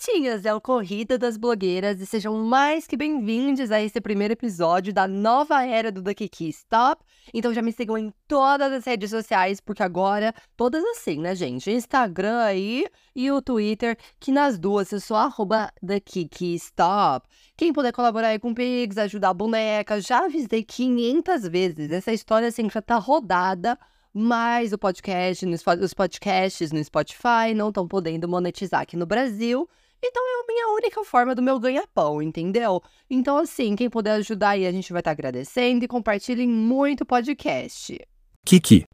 gatinhas, é o Corrida das Blogueiras e sejam mais que bem-vindos a esse primeiro episódio da nova era do The Kiki Stop. Então já me sigam em todas as redes sociais, porque agora, todas assim, né, gente? Instagram aí e o Twitter, que nas duas eu sou arroba Stop. Quem puder colaborar aí com o Pix, ajudar a boneca, já avisei 500 vezes. Essa história, assim, já tá rodada mas o podcast, os podcasts no Spotify não estão podendo monetizar aqui no Brasil. Então é a minha única forma do meu ganha-pão, entendeu? Então, assim, quem puder ajudar aí, a gente vai estar tá agradecendo e compartilhem muito o podcast. Kiki.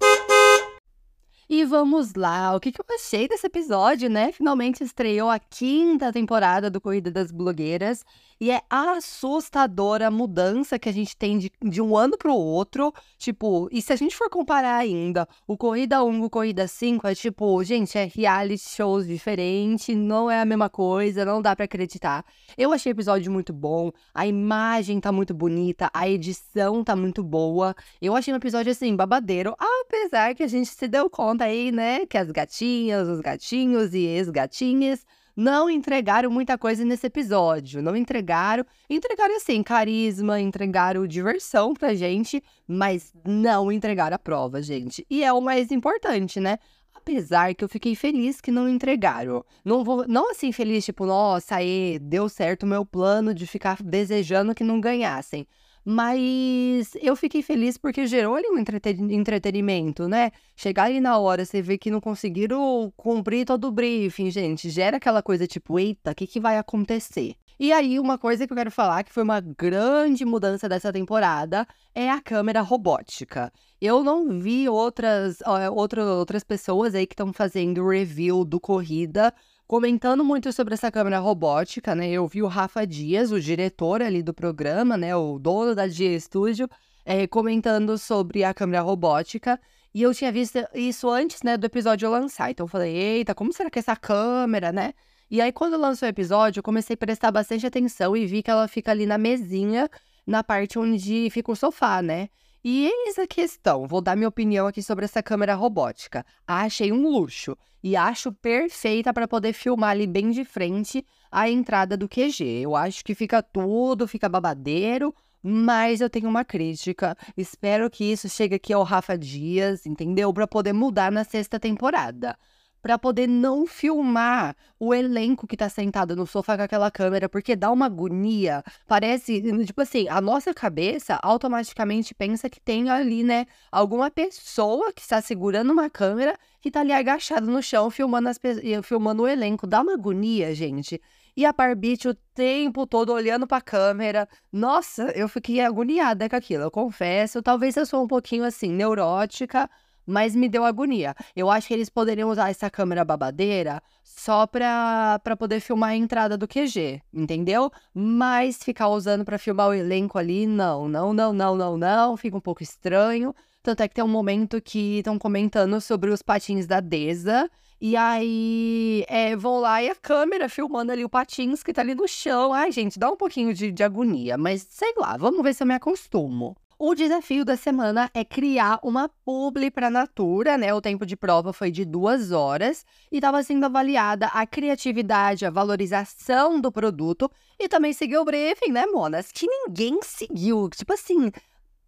E vamos lá, o que, que eu achei desse episódio, né? Finalmente estreou a quinta temporada do Corrida das Blogueiras e é assustadora a mudança que a gente tem de, de um ano para o outro. Tipo, e se a gente for comparar ainda, o Corrida 1 e o Corrida 5 é tipo, gente, é reality shows diferente, não é a mesma coisa, não dá para acreditar. Eu achei o episódio muito bom, a imagem tá muito bonita, a edição tá muito boa. Eu achei um episódio assim, babadeiro, apesar que a gente se deu conta aí, né, que as gatinhas, os gatinhos e ex-gatinhas não entregaram muita coisa nesse episódio. Não entregaram. Entregaram, assim, carisma, entregaram diversão pra gente, mas não entregaram a prova, gente. E é o mais importante, né? Apesar que eu fiquei feliz que não entregaram. Não vou, não assim feliz, tipo, nossa, aí, deu certo o meu plano de ficar desejando que não ganhassem. Mas eu fiquei feliz porque gerou ali um entretenimento, né? Chegar ali na hora, você vê que não conseguiram cumprir todo o briefing, gente. Gera aquela coisa tipo, eita, o que, que vai acontecer? E aí, uma coisa que eu quero falar, que foi uma grande mudança dessa temporada, é a câmera robótica. Eu não vi outras, outra, outras pessoas aí que estão fazendo review do Corrida comentando muito sobre essa câmera robótica, né? Eu vi o Rafa Dias, o diretor ali do programa, né? O dono da Dia Studio, é, comentando sobre a câmera robótica. E eu tinha visto isso antes, né, do episódio lançar. Então eu falei, eita, como será que é essa câmera, né? E aí, quando lançou o episódio, eu comecei a prestar bastante atenção e vi que ela fica ali na mesinha, na parte onde fica o sofá, né? E eis a questão, vou dar minha opinião aqui sobre essa câmera robótica. Achei um luxo e acho perfeita para poder filmar ali bem de frente a entrada do QG. Eu acho que fica tudo, fica babadeiro, mas eu tenho uma crítica. Espero que isso chegue aqui ao Rafa Dias, entendeu? Para poder mudar na sexta temporada para poder não filmar o elenco que tá sentado no sofá com aquela câmera, porque dá uma agonia. Parece, tipo assim, a nossa cabeça automaticamente pensa que tem ali, né, alguma pessoa que está segurando uma câmera que tá ali agachado no chão filmando, as, filmando o elenco. Dá uma agonia, gente. E a Barbite o tempo todo olhando para a câmera. Nossa, eu fiquei agoniada com aquilo, eu confesso. Talvez eu sou um pouquinho assim neurótica, mas me deu agonia. Eu acho que eles poderiam usar essa câmera babadeira só pra, pra poder filmar a entrada do QG, entendeu? Mas ficar usando para filmar o elenco ali, não, não, não, não, não, não, fica um pouco estranho. Tanto é que tem um momento que estão comentando sobre os patins da Deza. E aí, é, vão lá e a câmera filmando ali o patins que tá ali no chão. Ai, gente, dá um pouquinho de, de agonia, mas sei lá, vamos ver se eu me acostumo. O desafio da semana é criar uma publi para Natura, né? O tempo de prova foi de duas horas e estava sendo avaliada a criatividade, a valorização do produto e também seguiu o briefing, né, Monas? Que ninguém seguiu. Tipo assim,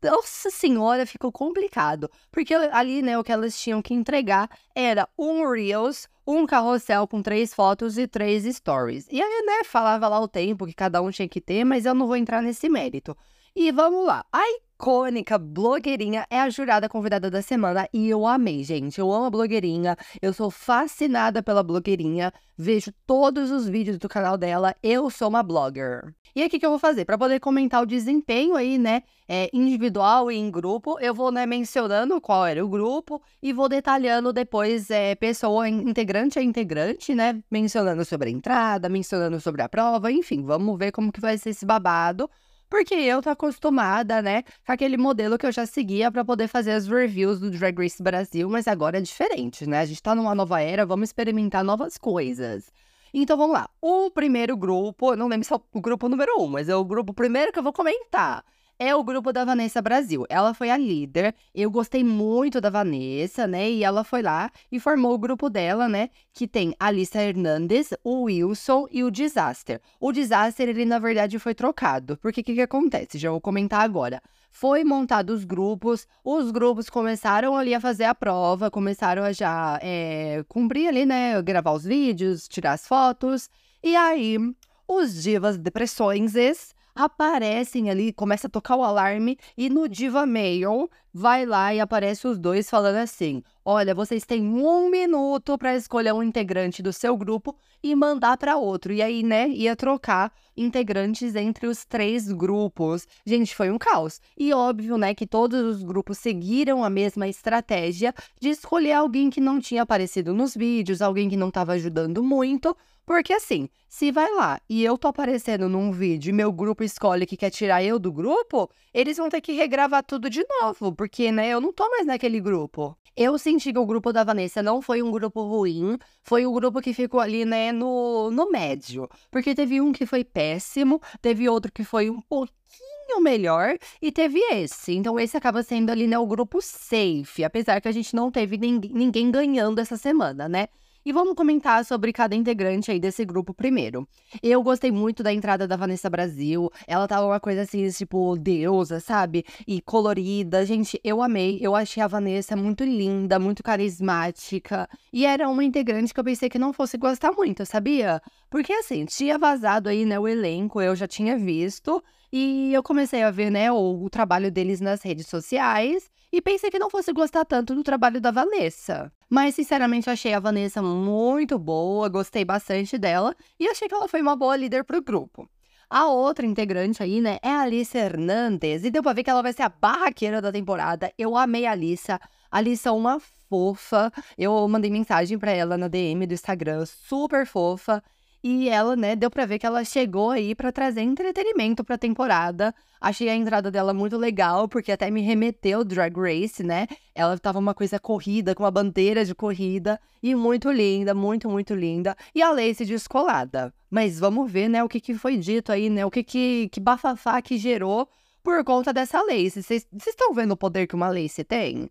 nossa senhora, ficou complicado. Porque ali, né, o que elas tinham que entregar era um Reels, um carrossel com três fotos e três stories. E aí, né, falava lá o tempo que cada um tinha que ter, mas eu não vou entrar nesse mérito. E vamos lá. A icônica blogueirinha é a jurada convidada da semana e eu amei, gente. Eu amo a blogueirinha, eu sou fascinada pela blogueirinha, vejo todos os vídeos do canal dela, eu sou uma blogger. E que, que eu vou fazer? Para poder comentar o desempenho aí, né, é, individual e em grupo, eu vou, né, mencionando qual era o grupo e vou detalhando depois, é, pessoa integrante a integrante, né, mencionando sobre a entrada, mencionando sobre a prova, enfim, vamos ver como que vai ser esse babado. Porque eu tô acostumada, né, com aquele modelo que eu já seguia para poder fazer as reviews do Drag Race Brasil, mas agora é diferente, né? A gente tá numa nova era, vamos experimentar novas coisas. Então vamos lá. O primeiro grupo, não lembro se é o grupo número um, mas é o grupo primeiro que eu vou comentar. É o grupo da Vanessa Brasil. Ela foi a líder. Eu gostei muito da Vanessa, né? E ela foi lá e formou o grupo dela, né? Que tem a Alissa Hernandes, o Wilson e o Disaster. O Disaster, ele na verdade foi trocado. Porque o que, que acontece? Já vou comentar agora. Foi montado os grupos, os grupos começaram ali a fazer a prova, começaram a já é, cumprir ali, né? Gravar os vídeos, tirar as fotos. E aí, os divas depressões aparecem ali, começa a tocar o alarme e no Diva Mail vai lá e aparece os dois falando assim: Olha, vocês têm um minuto para escolher um integrante do seu grupo e mandar para outro. E aí, né, ia trocar integrantes entre os três grupos. Gente, foi um caos. E óbvio, né, que todos os grupos seguiram a mesma estratégia de escolher alguém que não tinha aparecido nos vídeos, alguém que não estava ajudando muito porque assim, se vai lá e eu tô aparecendo num vídeo e meu grupo escolhe que quer tirar eu do grupo, eles vão ter que regravar tudo de novo, porque, né, eu não tô mais naquele grupo. Eu senti que o grupo da Vanessa não foi um grupo ruim, foi o um grupo que ficou ali, né, no, no médio. Porque teve um que foi péssimo, teve outro que foi um pouquinho melhor e teve esse. Então, esse acaba sendo ali, né, o grupo safe, apesar que a gente não teve ninguém ganhando essa semana, né? E vamos comentar sobre cada integrante aí desse grupo primeiro. Eu gostei muito da entrada da Vanessa Brasil. Ela tava uma coisa assim, tipo, deusa, sabe? E colorida. Gente, eu amei. Eu achei a Vanessa muito linda, muito carismática. E era uma integrante que eu pensei que não fosse gostar muito, sabia? Porque assim, tinha vazado aí, né, o elenco, eu já tinha visto. E eu comecei a ver, né, o, o trabalho deles nas redes sociais e pensei que não fosse gostar tanto do trabalho da Vanessa. Mas, sinceramente, achei a Vanessa muito boa, gostei bastante dela e achei que ela foi uma boa líder pro grupo. A outra integrante aí, né, é a Alice Hernandes. E deu pra ver que ela vai ser a barraqueira da temporada. Eu amei a Alice. A Alice é uma fofa. Eu mandei mensagem para ela na DM do Instagram, super fofa. E ela, né, deu pra ver que ela chegou aí para trazer entretenimento pra temporada. Achei a entrada dela muito legal, porque até me remeteu Drag Race, né? Ela tava uma coisa corrida, com uma bandeira de corrida. E muito linda, muito, muito linda. E a Lacey descolada. Mas vamos ver, né, o que, que foi dito aí, né? O que, que, que bafafá que gerou por conta dessa Lacey. Vocês estão vendo o poder que uma Lacey tem?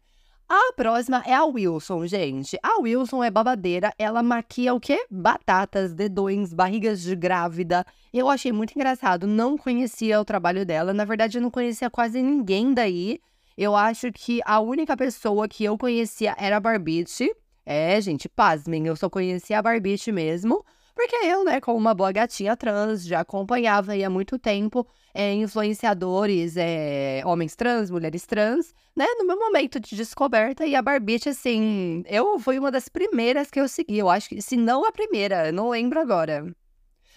A próxima é a Wilson, gente. A Wilson é babadeira, ela maquia o quê? Batatas, dedões, barrigas de grávida. Eu achei muito engraçado, não conhecia o trabalho dela. Na verdade, eu não conhecia quase ninguém daí. Eu acho que a única pessoa que eu conhecia era a Barbite. É, gente, pasmem, eu só conhecia a Barbite mesmo. Porque eu, né, como uma boa gatinha trans, já acompanhava aí há muito tempo é, influenciadores, é, homens trans, mulheres trans, né, no meu momento de descoberta. E a Barbite, assim, eu fui uma das primeiras que eu segui. Eu acho que, se não a primeira, não lembro agora.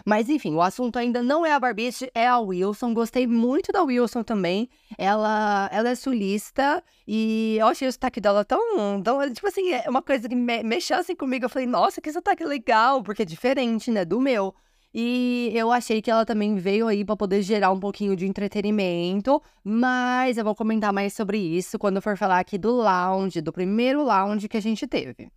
Mas enfim, o assunto ainda não é a Barbie, é a Wilson. Gostei muito da Wilson também. Ela, ela é sulista e eu achei o sotaque dela tão, tão. Tipo assim, é uma coisa que me, mexeu assim comigo. Eu falei, nossa, que sotaque legal, porque é diferente, né, do meu. E eu achei que ela também veio aí para poder gerar um pouquinho de entretenimento, mas eu vou comentar mais sobre isso quando for falar aqui do lounge, do primeiro lounge que a gente teve.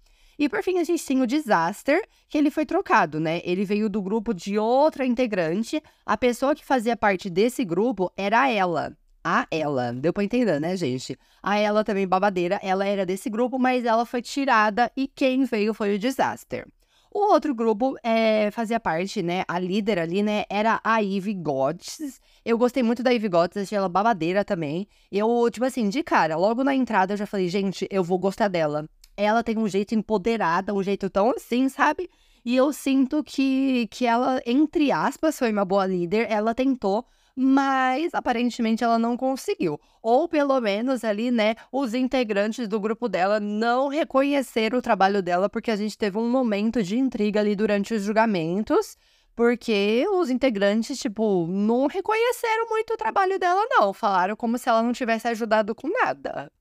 E por fim, a gente tem o Disaster, que ele foi trocado, né? Ele veio do grupo de outra integrante. A pessoa que fazia parte desse grupo era ela. A ela. Deu pra entender, né, gente? A ela também babadeira. Ela era desse grupo, mas ela foi tirada e quem veio foi o Disaster. O outro grupo é, fazia parte, né? A líder ali, né? Era a Ivy Gods. Eu gostei muito da Ivy Gods, achei ela babadeira também. Eu, tipo assim, de cara, logo na entrada eu já falei, gente, eu vou gostar dela ela tem um jeito empoderada, um jeito tão assim, sabe? E eu sinto que, que ela, entre aspas, foi uma boa líder. Ela tentou, mas aparentemente ela não conseguiu. Ou pelo menos ali, né, os integrantes do grupo dela não reconheceram o trabalho dela, porque a gente teve um momento de intriga ali durante os julgamentos. Porque os integrantes, tipo, não reconheceram muito o trabalho dela, não. Falaram como se ela não tivesse ajudado com nada.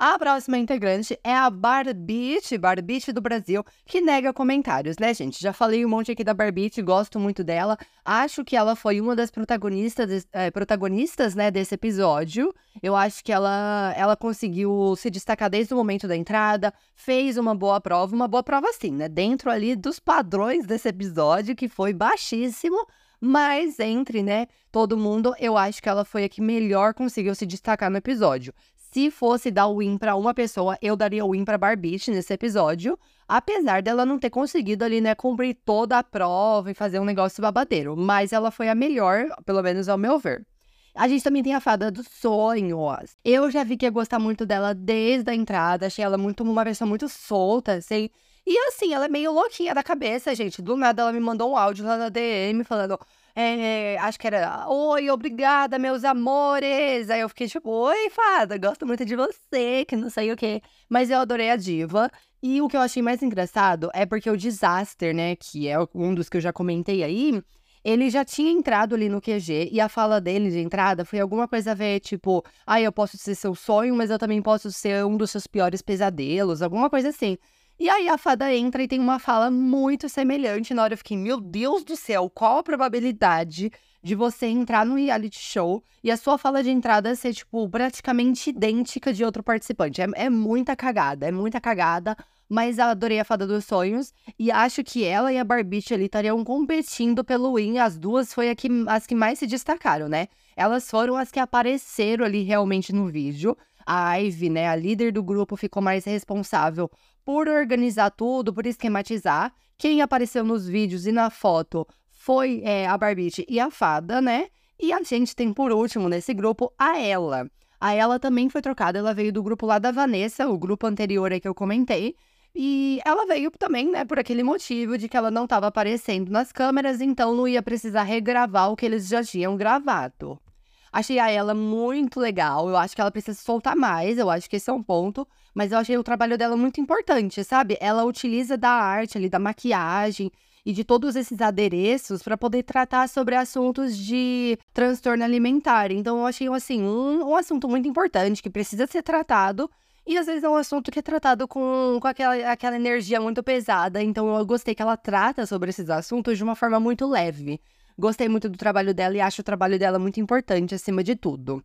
A próxima integrante é a Barbite, Barbite do Brasil, que nega comentários, né, gente? Já falei um monte aqui da Barbite, gosto muito dela. Acho que ela foi uma das protagonistas, é, protagonistas, né, desse episódio. Eu acho que ela, ela conseguiu se destacar desde o momento da entrada, fez uma boa prova, uma boa prova sim, né? Dentro ali dos padrões desse episódio, que foi baixíssimo, Mas entre, né, todo mundo, eu acho que ela foi a que melhor conseguiu se destacar no episódio. Se fosse dar o win para uma pessoa, eu daria o win para Barbie nesse episódio, apesar dela não ter conseguido ali, né, cumprir toda a prova e fazer um negócio babadeiro, mas ela foi a melhor, pelo menos ao meu ver. A gente também tem a fada dos sonhos. Eu já vi que ia gostar muito dela desde a entrada, achei ela muito uma pessoa muito solta, assim. E assim, ela é meio louquinha da cabeça, gente. Do nada ela me mandou um áudio lá na DM falando: é, acho que era, oi, obrigada, meus amores. Aí eu fiquei tipo, oi, fada, gosto muito de você, que não sei o quê. Mas eu adorei a diva. E o que eu achei mais engraçado é porque o Disaster, né, que é um dos que eu já comentei aí, ele já tinha entrado ali no QG e a fala dele de entrada foi alguma coisa a ver, tipo, ah, eu posso ser seu sonho, mas eu também posso ser um dos seus piores pesadelos, alguma coisa assim. E aí a fada entra e tem uma fala muito semelhante. Na hora eu fiquei, meu Deus do céu, qual a probabilidade de você entrar no reality show e a sua fala de entrada ser, tipo, praticamente idêntica de outro participante? É, é muita cagada, é muita cagada. Mas adorei a Fada dos Sonhos e acho que ela e a Barbite ali estariam competindo pelo win. As duas foi que, as que mais se destacaram, né? Elas foram as que apareceram ali realmente no vídeo. A Ivy, né, a líder do grupo, ficou mais responsável por organizar tudo, por esquematizar. Quem apareceu nos vídeos e na foto foi é, a Barbite e a Fada, né? E a gente tem, por último, nesse grupo, a Ela. A Ela também foi trocada, ela veio do grupo lá da Vanessa, o grupo anterior aí que eu comentei. E ela veio também, né, por aquele motivo de que ela não estava aparecendo nas câmeras, então não ia precisar regravar o que eles já tinham gravado. Achei a ela muito legal. Eu acho que ela precisa soltar mais. Eu acho que esse é um ponto. Mas eu achei o trabalho dela muito importante, sabe? Ela utiliza da arte ali, da maquiagem e de todos esses adereços para poder tratar sobre assuntos de transtorno alimentar. Então eu achei assim um, um assunto muito importante que precisa ser tratado. E às vezes é um assunto que é tratado com, com aquela, aquela energia muito pesada. Então eu gostei que ela trata sobre esses assuntos de uma forma muito leve. Gostei muito do trabalho dela e acho o trabalho dela muito importante acima de tudo.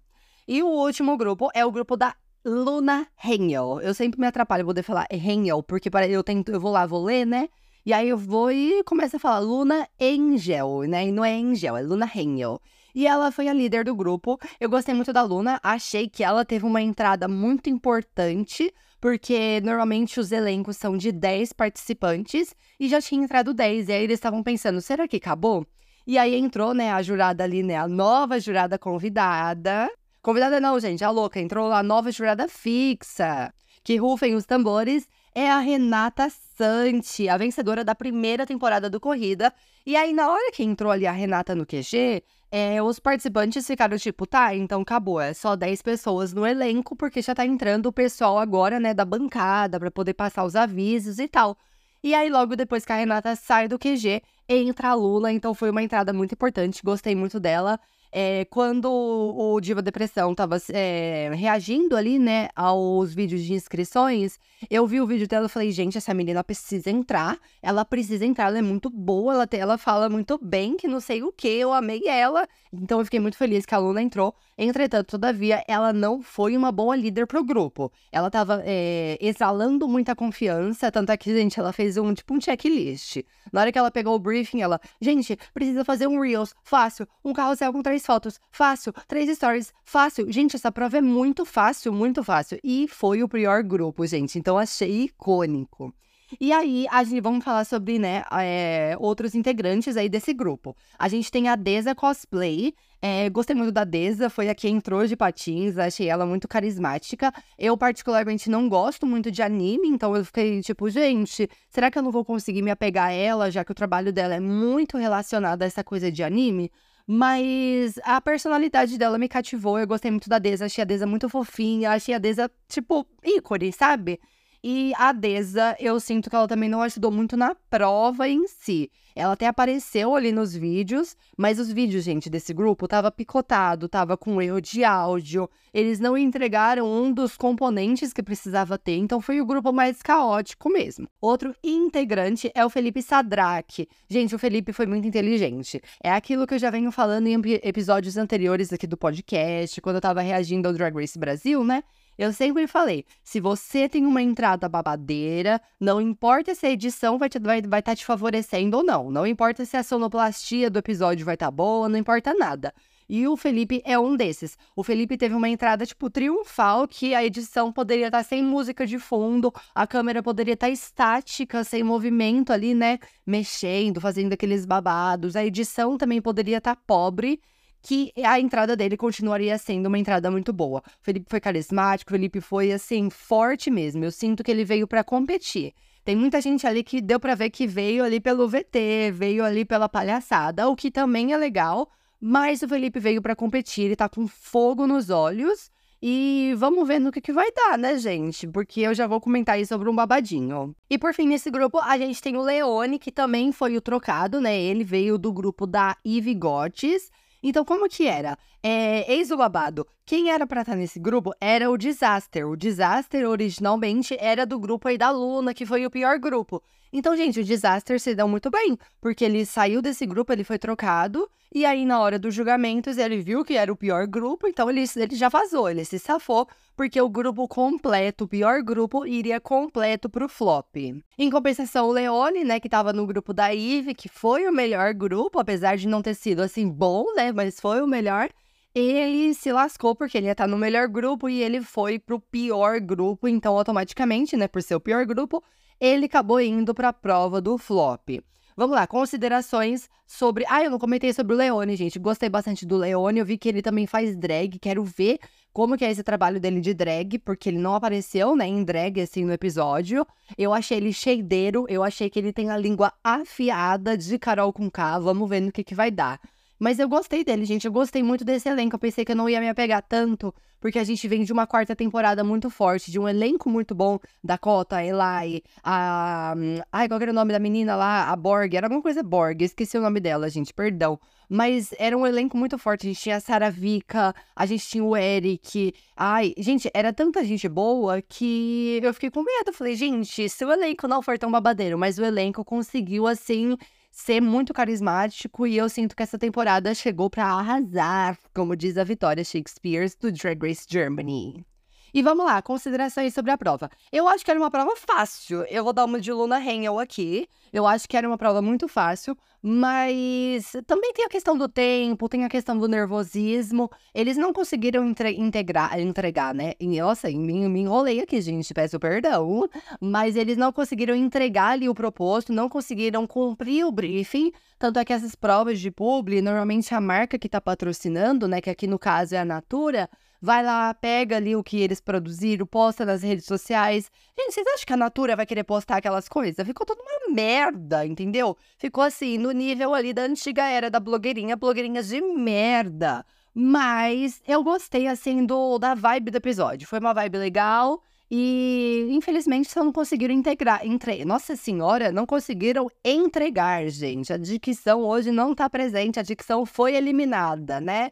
E o último grupo é o grupo da Luna Hengel. Eu sempre me atrapalho poder falar Hengel, porque eu tento, eu vou lá, vou ler, né? E aí eu vou e começo a falar Luna Angel, né? E não é Angel, é Luna Hengel. E ela foi a líder do grupo. Eu gostei muito da Luna, achei que ela teve uma entrada muito importante, porque normalmente os elencos são de 10 participantes e já tinha entrado 10. E aí eles estavam pensando, será que acabou? E aí entrou, né, a jurada ali, né, a nova jurada convidada. Convidada não, gente, a louca. Entrou a nova jurada fixa. Que rufem os tambores. É a Renata Santi, a vencedora da primeira temporada do Corrida. E aí, na hora que entrou ali a Renata no QG, é, os participantes ficaram tipo, tá, então acabou, é só 10 pessoas no elenco, porque já tá entrando o pessoal agora, né, da bancada, para poder passar os avisos e tal. E aí, logo depois que a Renata sai do QG, entra a Lula, então foi uma entrada muito importante, gostei muito dela. É, quando o Diva Depressão estava é, reagindo ali, né, aos vídeos de inscrições, eu vi o vídeo dela e falei, gente, essa menina precisa entrar, ela precisa entrar, ela é muito boa, ela, ela fala muito bem, que não sei o que, eu amei ela. Então eu fiquei muito feliz que a Luna entrou. Entretanto, todavia, ela não foi uma boa líder pro grupo. Ela tava é, exalando muita confiança, tanto é que, gente, ela fez um, tipo, um checklist. Na hora que ela pegou o briefing, ela, gente, precisa fazer um Reels, fácil, um carrossel com três fotos, fácil, três stories, fácil. Gente, essa prova é muito fácil, muito fácil. E foi o pior grupo, gente. Então achei icônico. E aí, a gente vamos falar sobre, né, é, outros integrantes aí desse grupo. A gente tem a Deza Cosplay. É, gostei muito da Deza, foi a que entrou de patins, achei ela muito carismática. Eu, particularmente, não gosto muito de anime, então eu fiquei tipo, gente, será que eu não vou conseguir me apegar a ela, já que o trabalho dela é muito relacionado a essa coisa de anime? Mas a personalidade dela me cativou. Eu gostei muito da Deza. Achei a Deza muito fofinha. Achei a Deza, tipo, ícone, sabe? E a Deza, eu sinto que ela também não ajudou muito na prova em si. Ela até apareceu ali nos vídeos, mas os vídeos, gente, desse grupo tava picotado, tava com erro de áudio. Eles não entregaram um dos componentes que precisava ter, então foi o grupo mais caótico mesmo. Outro integrante é o Felipe Sadraque. Gente, o Felipe foi muito inteligente. É aquilo que eu já venho falando em episódios anteriores aqui do podcast, quando eu tava reagindo ao Drag Race Brasil, né? Eu sempre falei, se você tem uma entrada babadeira, não importa se a edição vai estar vai, vai tá te favorecendo ou não. Não, não importa se a sonoplastia do episódio vai estar tá boa, não importa nada. E o Felipe é um desses. O Felipe teve uma entrada, tipo, triunfal, que a edição poderia estar tá sem música de fundo, a câmera poderia estar tá estática, sem movimento ali, né? Mexendo, fazendo aqueles babados. A edição também poderia estar tá pobre, que a entrada dele continuaria sendo uma entrada muito boa. O Felipe foi carismático, o Felipe foi, assim, forte mesmo. Eu sinto que ele veio para competir. Tem muita gente ali que deu para ver que veio ali pelo VT, veio ali pela palhaçada, o que também é legal mas o Felipe veio para competir, ele tá com fogo nos olhos. E vamos ver no que, que vai dar, né, gente? Porque eu já vou comentar aí sobre um babadinho. E por fim, nesse grupo, a gente tem o Leone, que também foi o trocado, né? Ele veio do grupo da Ivy Gottes. Então, como que era? É, eis o babado. Quem era pra estar nesse grupo era o Disaster. O Disaster, originalmente, era do grupo aí da Luna, que foi o pior grupo. Então, gente, o Disaster se deu muito bem, porque ele saiu desse grupo, ele foi trocado, e aí na hora dos julgamentos ele viu que era o pior grupo, então ele, ele já vazou, ele se safou, porque o grupo completo, o pior grupo, iria completo pro flop. Em compensação, o Leone, né, que tava no grupo da Eve, que foi o melhor grupo, apesar de não ter sido assim bom, né, mas foi o melhor ele se lascou porque ele ia estar no melhor grupo e ele foi pro pior grupo, então automaticamente, né, por ser o pior grupo, ele acabou indo para a prova do flop. Vamos lá, considerações sobre. Ah, eu não comentei sobre o Leone, gente. Gostei bastante do Leone. Eu vi que ele também faz drag. Quero ver como que é esse trabalho dele de drag, porque ele não apareceu, né, em drag assim no episódio. Eu achei ele cheideiro, eu achei que ele tem a língua afiada de Carol com K. Vamos ver no que que vai dar. Mas eu gostei dele, gente. Eu gostei muito desse elenco. Eu pensei que eu não ia me apegar tanto, porque a gente vem de uma quarta temporada muito forte, de um elenco muito bom. Dakota, Eli, a. Ai, qual era o nome da menina lá? A Borg. Era alguma coisa Borg. Esqueci o nome dela, gente. Perdão. Mas era um elenco muito forte. A gente tinha a Sarah Vika, a gente tinha o Eric. Ai, gente, era tanta gente boa que eu fiquei com medo. falei, gente, se o elenco não for tão babadeiro, mas o elenco conseguiu, assim ser muito carismático e eu sinto que essa temporada chegou para arrasar, como diz a Vitória Shakespeare do Drag Race Germany. E vamos lá, considerações sobre a prova. Eu acho que era uma prova fácil. Eu vou dar uma de Luna Hengel aqui. Eu acho que era uma prova muito fácil, mas também tem a questão do tempo, tem a questão do nervosismo. Eles não conseguiram entre integrar, entregar, né? E, nossa, me, me enrolei aqui, gente, peço perdão. Mas eles não conseguiram entregar ali o proposto, não conseguiram cumprir o briefing. Tanto é que essas provas de publi, normalmente a marca que está patrocinando, né, que aqui no caso é a Natura, vai lá, pega ali o que eles produziram, posta nas redes sociais. Gente, vocês acham que a Natura vai querer postar aquelas coisas? Ficou toda uma merda, entendeu? Ficou assim, no nível ali da antiga era da blogueirinha, blogueirinhas de merda. Mas eu gostei, assim, do, da vibe do episódio. Foi uma vibe legal. E infelizmente só não conseguiram integrar. Entre... Nossa senhora, não conseguiram entregar, gente. A dicção hoje não tá presente, a dicção foi eliminada, né?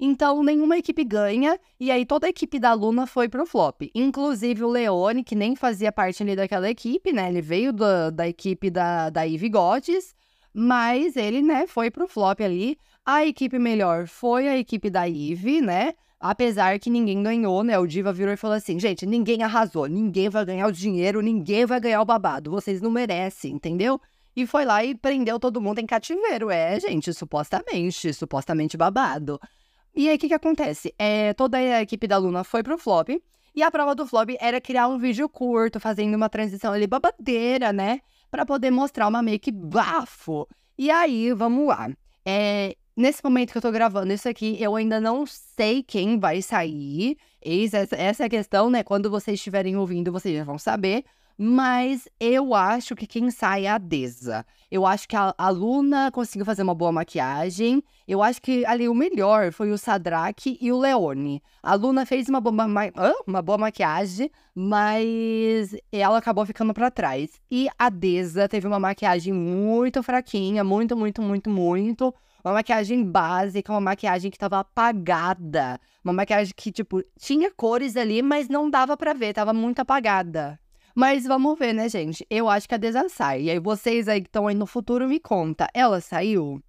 Então, nenhuma equipe ganha, e aí toda a equipe da Luna foi pro flop. Inclusive o Leone, que nem fazia parte ali daquela equipe, né? Ele veio da, da equipe da, da Ivy Gottes, mas ele, né, foi pro flop ali. A equipe melhor foi a equipe da Ivy, né? Apesar que ninguém ganhou, né? O Diva virou e falou assim: gente, ninguém arrasou, ninguém vai ganhar o dinheiro, ninguém vai ganhar o babado, vocês não merecem, entendeu? E foi lá e prendeu todo mundo em cativeiro. É, gente, supostamente, supostamente babado. E aí, o que, que acontece? É, toda a equipe da Luna foi pro flop. E a prova do flop era criar um vídeo curto, fazendo uma transição ali babadeira, né? Para poder mostrar uma make bafo. E aí, vamos lá. É, nesse momento que eu tô gravando isso aqui, eu ainda não sei quem vai sair. Essa, essa é a questão, né? Quando vocês estiverem ouvindo, vocês já vão saber. Mas eu acho que quem sai é a Deza. Eu acho que a, a Luna conseguiu fazer uma boa maquiagem. Eu acho que ali o melhor foi o Sadraque e o Leone. A Luna fez uma boa, ma uma boa maquiagem, mas ela acabou ficando para trás. E a Deza teve uma maquiagem muito fraquinha, muito, muito, muito, muito. Uma maquiagem básica, uma maquiagem que tava apagada. Uma maquiagem que, tipo, tinha cores ali, mas não dava para ver, tava muito apagada. Mas vamos ver, né, gente? Eu acho que a Deza sai. E aí vocês aí que estão aí no futuro me conta, ela saiu?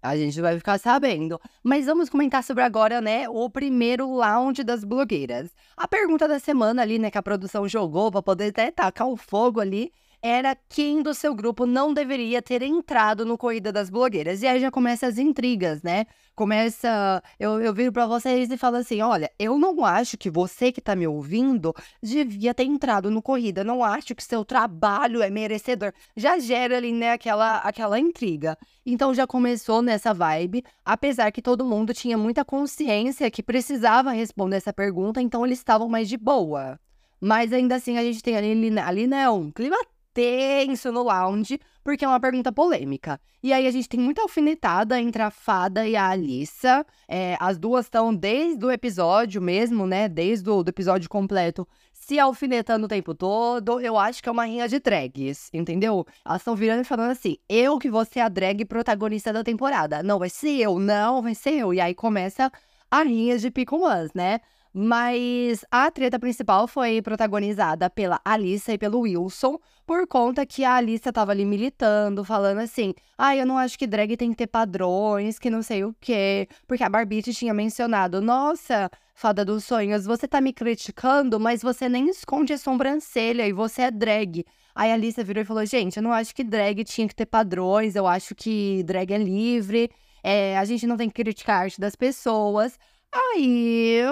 A gente vai ficar sabendo. Mas vamos comentar sobre agora, né, o primeiro lounge das blogueiras. A pergunta da semana ali, né, que a produção jogou para poder até tacar o fogo ali, era quem do seu grupo não deveria ter entrado no Corrida das Blogueiras. E aí já começa as intrigas, né? Começa. Eu, eu viro pra vocês e falo assim: olha, eu não acho que você que tá me ouvindo devia ter entrado no Corrida. Não acho que seu trabalho é merecedor. Já gera ali, né, aquela, aquela intriga. Então já começou nessa vibe, apesar que todo mundo tinha muita consciência que precisava responder essa pergunta, então eles estavam mais de boa. Mas ainda assim a gente tem ali, ali né, um clima tenso no lounge, porque é uma pergunta polêmica. E aí a gente tem muita alfinetada entre a Fada e a Alissa. É, as duas estão desde o episódio mesmo, né? Desde o episódio completo, se alfinetando o tempo todo. Eu acho que é uma rinha de drags, entendeu? Elas estão virando e falando assim: eu que vou ser a drag protagonista da temporada. Não, vai ser eu, não, vai ser eu. E aí começa a rinha de pico né? Mas a treta principal foi protagonizada pela Alissa e pelo Wilson, por conta que a Alissa tava ali militando, falando assim: ah, eu não acho que drag tem que ter padrões, que não sei o quê. Porque a Barbite tinha mencionado: nossa, fada dos sonhos, você tá me criticando, mas você nem esconde a sobrancelha e você é drag. Aí a Alissa virou e falou: gente, eu não acho que drag tinha que ter padrões, eu acho que drag é livre, é, a gente não tem que criticar a arte das pessoas. Aí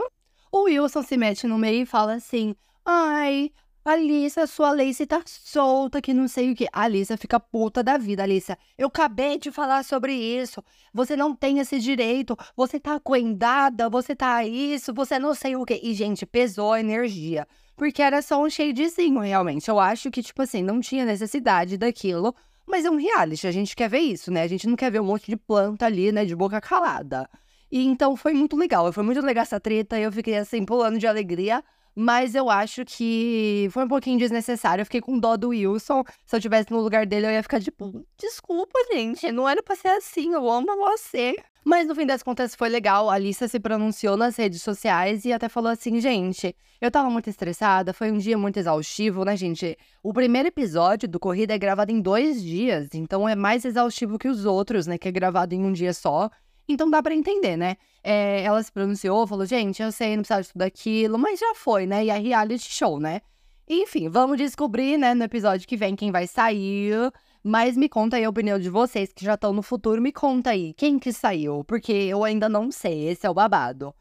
o Wilson se mete no meio e fala assim: Ai, Alissa, sua Alice tá solta, que não sei o que. A Alissa fica puta da vida, Alissa. Eu acabei de falar sobre isso. Você não tem esse direito. Você tá coendada, você tá isso, você não sei o que. E, gente, pesou a energia. Porque era só um shadezinho, realmente. Eu acho que, tipo assim, não tinha necessidade daquilo. Mas é um reality, a gente quer ver isso, né? A gente não quer ver um monte de planta ali, né, de boca calada. E então foi muito legal. Foi muito legal essa treta. Eu fiquei assim, pulando de alegria. Mas eu acho que foi um pouquinho desnecessário. Eu fiquei com dó do Wilson. Se eu tivesse no lugar dele, eu ia ficar tipo, desculpa, gente. Não era pra ser assim. Eu amo você. Mas no fim das contas foi legal. A Alissa se pronunciou nas redes sociais e até falou assim: gente, eu tava muito estressada. Foi um dia muito exaustivo, né, gente? O primeiro episódio do Corrida é gravado em dois dias. Então é mais exaustivo que os outros, né? Que é gravado em um dia só. Então dá para entender, né? É, ela se pronunciou, falou, gente, eu sei, não precisava de tudo aquilo, mas já foi, né? E a reality show, né? Enfim, vamos descobrir, né, no episódio que vem quem vai sair. Mas me conta aí a opinião de vocês que já estão no futuro. Me conta aí quem que saiu, porque eu ainda não sei. Esse é o babado.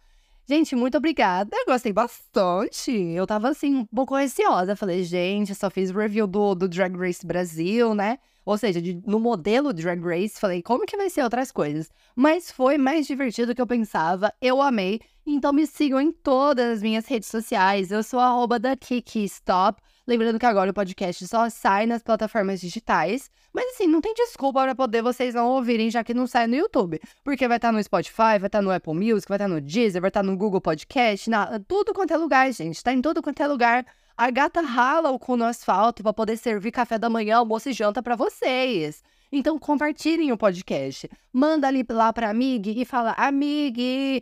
Gente, muito obrigada. Gostei bastante. Eu tava assim, um pouco receosa. Falei, gente, só fiz review do, do Drag Race Brasil, né? Ou seja, de, no modelo Drag Race, falei, como que vai ser outras coisas? Mas foi mais divertido do que eu pensava, eu amei. Então me sigam em todas as minhas redes sociais. Eu sou arroba da Kiki Stop. Lembrando que agora o podcast só sai nas plataformas digitais. Mas assim, não tem desculpa para poder vocês não ouvirem, já que não sai no YouTube. Porque vai estar tá no Spotify, vai estar tá no Apple Music, vai estar tá no Deezer, vai estar no Google Podcast, na, tudo quanto é lugar, gente. Tá em tudo quanto é lugar. A gata rala o cu no asfalto para poder servir café da manhã, almoço e janta para vocês. Então compartilhem o podcast. Manda ali lá pra Amig e fala: Amig,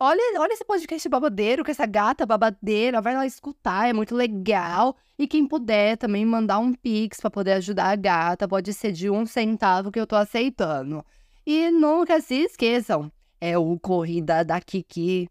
olha, olha esse podcast babadeiro com essa gata babadeira. Vai lá escutar, é muito legal. E quem puder também mandar um pix para poder ajudar a gata, pode ser de um centavo que eu tô aceitando. E nunca se esqueçam, é o Corrida da Kiki.